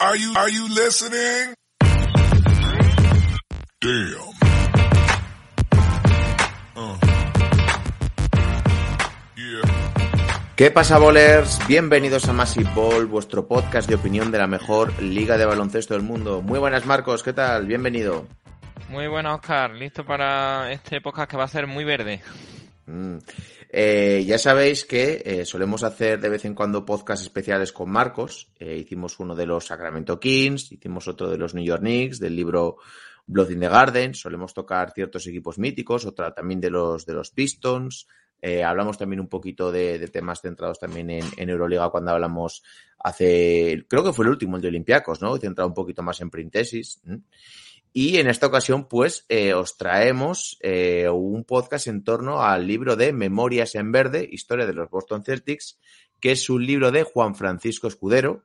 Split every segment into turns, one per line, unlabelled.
Are you are you listening? Damn. Uh. Yeah.
¿Qué pasa, bowlers? Bienvenidos a Massive Ball, vuestro podcast de opinión de la mejor liga de baloncesto del mundo. Muy buenas, Marcos, ¿qué tal? Bienvenido.
Muy buenas, Oscar. Listo para este podcast que va a ser muy verde.
Mm. Eh, ya sabéis que eh, solemos hacer de vez en cuando podcasts especiales con Marcos. Eh, hicimos uno de los Sacramento Kings, hicimos otro de los New York Knicks, del libro Blood in the Garden. Solemos tocar ciertos equipos míticos, otra también de los, de los Pistons. Eh, hablamos también un poquito de, de temas centrados también en, en, Euroliga cuando hablamos hace, creo que fue el último, el de Olympiacos, ¿no? Centrado un poquito más en Printesis. Y en esta ocasión, pues, eh, os traemos eh, un podcast en torno al libro de Memorias en Verde, Historia de los Boston Celtics, que es un libro de Juan Francisco Escudero.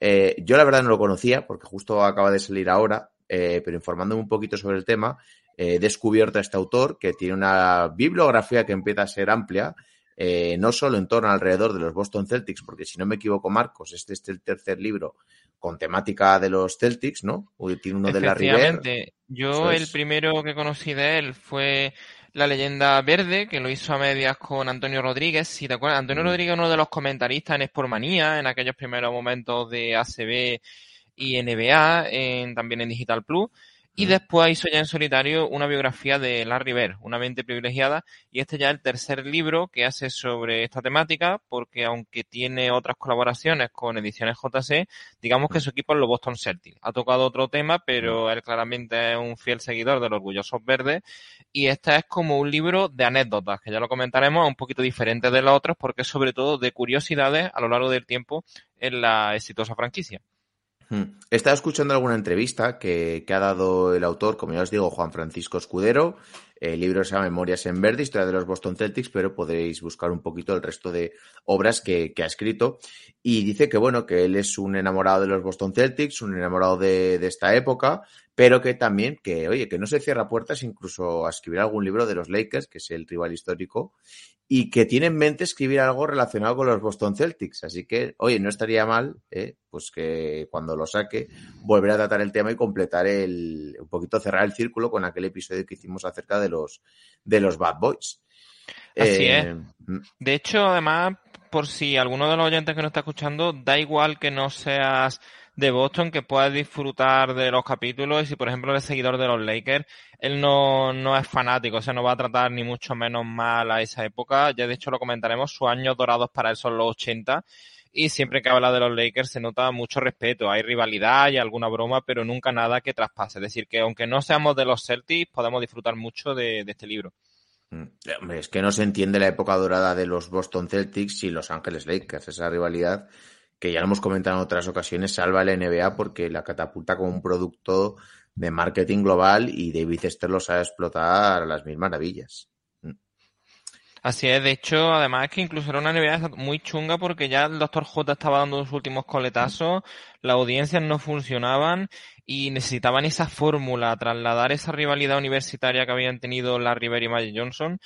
Eh, yo la verdad no lo conocía, porque justo acaba de salir ahora, pero informándome un poquito sobre el tema, he descubierto a este autor que tiene una bibliografía que empieza a ser amplia, eh, no solo en torno alrededor de los Boston Celtics, porque si no me equivoco, Marcos, este es el tercer libro con temática de los Celtics, ¿no? Tiene uno de la River.
Yo el primero que conocí de él fue La leyenda verde, que lo hizo a medias con Antonio Rodríguez. Si te acuerdas, Antonio mm. Rodríguez uno de los comentaristas en Sportmanía, en aquellos primeros momentos de ACB y NBA, en, también en Digital Plus. Y después hizo ya en solitario una biografía de Larry Bird, una mente privilegiada, y este ya es el tercer libro que hace sobre esta temática, porque aunque tiene otras colaboraciones con ediciones JC, digamos que su equipo es los Boston Celtics. Ha tocado otro tema, pero él claramente es un fiel seguidor de los orgullosos verdes, y este es como un libro de anécdotas, que ya lo comentaremos, un poquito diferente de los otros, porque es sobre todo de curiosidades a lo largo del tiempo en la exitosa franquicia.
Hmm. He estado escuchando alguna entrevista que, que, ha dado el autor, como ya os digo, Juan Francisco Escudero. El libro se llama Memorias en Verde, Historia de los Boston Celtics, pero podréis buscar un poquito el resto de obras que, que ha escrito. Y dice que, bueno, que él es un enamorado de los Boston Celtics, un enamorado de, de esta época, pero que también, que, oye, que no se cierra puertas incluso a escribir algún libro de los Lakers, que es el rival histórico, y que tiene en mente escribir algo relacionado con los Boston Celtics. Así que, oye, no estaría mal, eh, pues que cuando lo saque, volver a tratar el tema y completar el, un poquito cerrar el círculo con aquel episodio que hicimos acerca de los, de los Bad Boys.
Así eh, es. De hecho, además, por si alguno de los oyentes que nos está escuchando, da igual que no seas de Boston que puedas disfrutar de los capítulos. Y si por ejemplo eres seguidor de los Lakers, él no, no es fanático, o sea, no va a tratar ni mucho menos mal a esa época, ya de hecho lo comentaremos, sus años dorados para él son los 80 y siempre que habla de los Lakers se nota mucho respeto, hay rivalidad y alguna broma, pero nunca nada que traspase, es decir, que aunque no seamos de los Celtics, podemos disfrutar mucho de, de este libro.
Mm, es que no se entiende la época dorada de los Boston Celtics y Los Ángeles Lakers, esa rivalidad que ya lo hemos comentado en otras ocasiones, salva la NBA porque la catapulta como un producto de marketing global y David Esther lo sabe explotar a las mil maravillas. Mm.
Así es, de hecho, además que incluso era una NBA muy chunga porque ya el Dr. J estaba dando sus últimos coletazos, las audiencias no funcionaban y necesitaban esa fórmula, trasladar esa rivalidad universitaria que habían tenido la River y Magic Johnson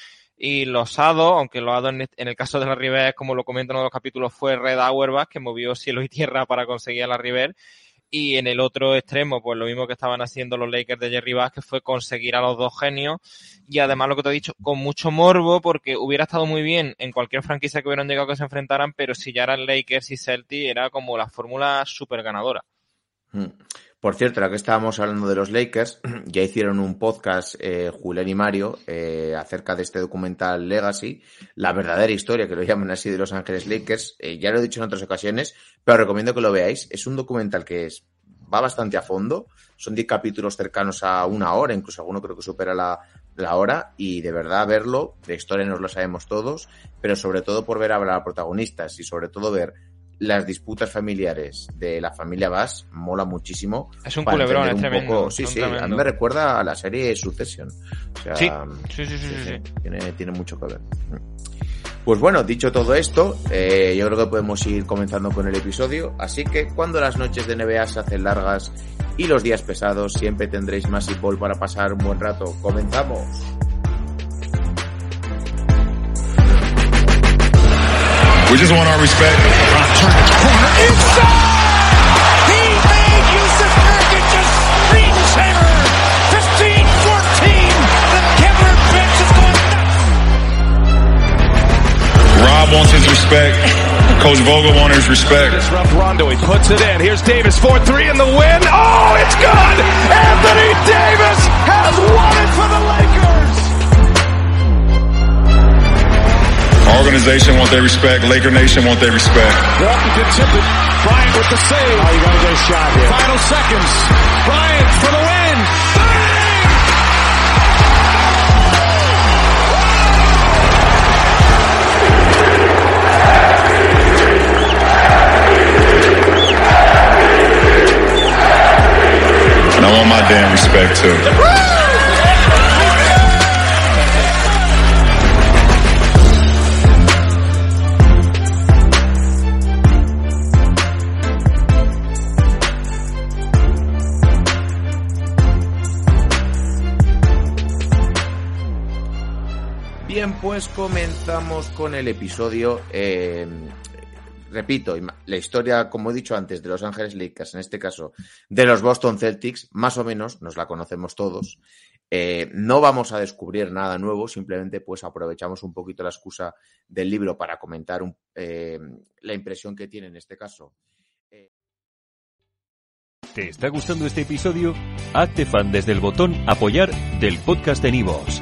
y los hados, aunque los hados en, el caso de la River, como lo comentan en los capítulos, fue Red Auerbach, que movió cielo y tierra para conseguir a la River. Y en el otro extremo, pues lo mismo que estaban haciendo los Lakers de Jerry que fue conseguir a los dos genios. Y además lo que te he dicho, con mucho morbo, porque hubiera estado muy bien en cualquier franquicia que hubieran llegado que se enfrentaran, pero si ya eran Lakers y Celtics, era como la fórmula súper ganadora.
Hmm. Por cierto, la que estábamos hablando de los Lakers, ya hicieron un podcast eh, Julián y Mario eh, acerca de este documental Legacy, la verdadera historia, que lo llaman así, de Los Ángeles Lakers. Eh, ya lo he dicho en otras ocasiones, pero recomiendo que lo veáis. Es un documental que es, va bastante a fondo. Son 10 capítulos cercanos a una hora, incluso alguno creo que supera la, la hora. Y de verdad verlo, de historia nos lo sabemos todos, pero sobre todo por ver a, a protagonistas y sobre todo ver las disputas familiares de la familia Bass mola muchísimo.
Es un culebrón, es tremendo.
poco- sí, sí, a mí me recuerda a la serie Succession. O sea,
Sí, sí, sí, sí, sí, sí.
Tiene, tiene mucho que ver. Pues bueno, dicho todo esto, eh, yo creo que podemos ir comenzando con el episodio. Así que cuando las noches de NBA se hacen largas y los días pesados, siempre tendréis más Ball para pasar un buen rato. ¡Comenzamos!
We just want our respect.
Inside, He made Yusuf Nurkic a screensaver. 15-14. The Kevlar bench is going nuts.
Rob wants his respect. Coach Vogel wants his respect.
Disrupt Rondo. He puts it in. Here's Davis. 4-3 in the win. Oh, it's good. Anthony Davis has won it
organization want their respect. Laker Nation want their respect.
Walton can tip it. Bryant with the save. Oh, you got to get a shot here. Final seconds. Bryant for the win.
Bien, pues comenzamos con el episodio. eh, repito, la historia, como he dicho antes, de Los Ángeles Lakers, en este caso de los Boston Celtics, más o menos nos la conocemos todos. Eh, no vamos a descubrir nada nuevo, simplemente pues aprovechamos un poquito la excusa del libro para comentar eh, la impresión que tiene en este caso.
¿Te está gustando este episodio? Hazte fan desde el botón Apoyar del podcast de Nivos.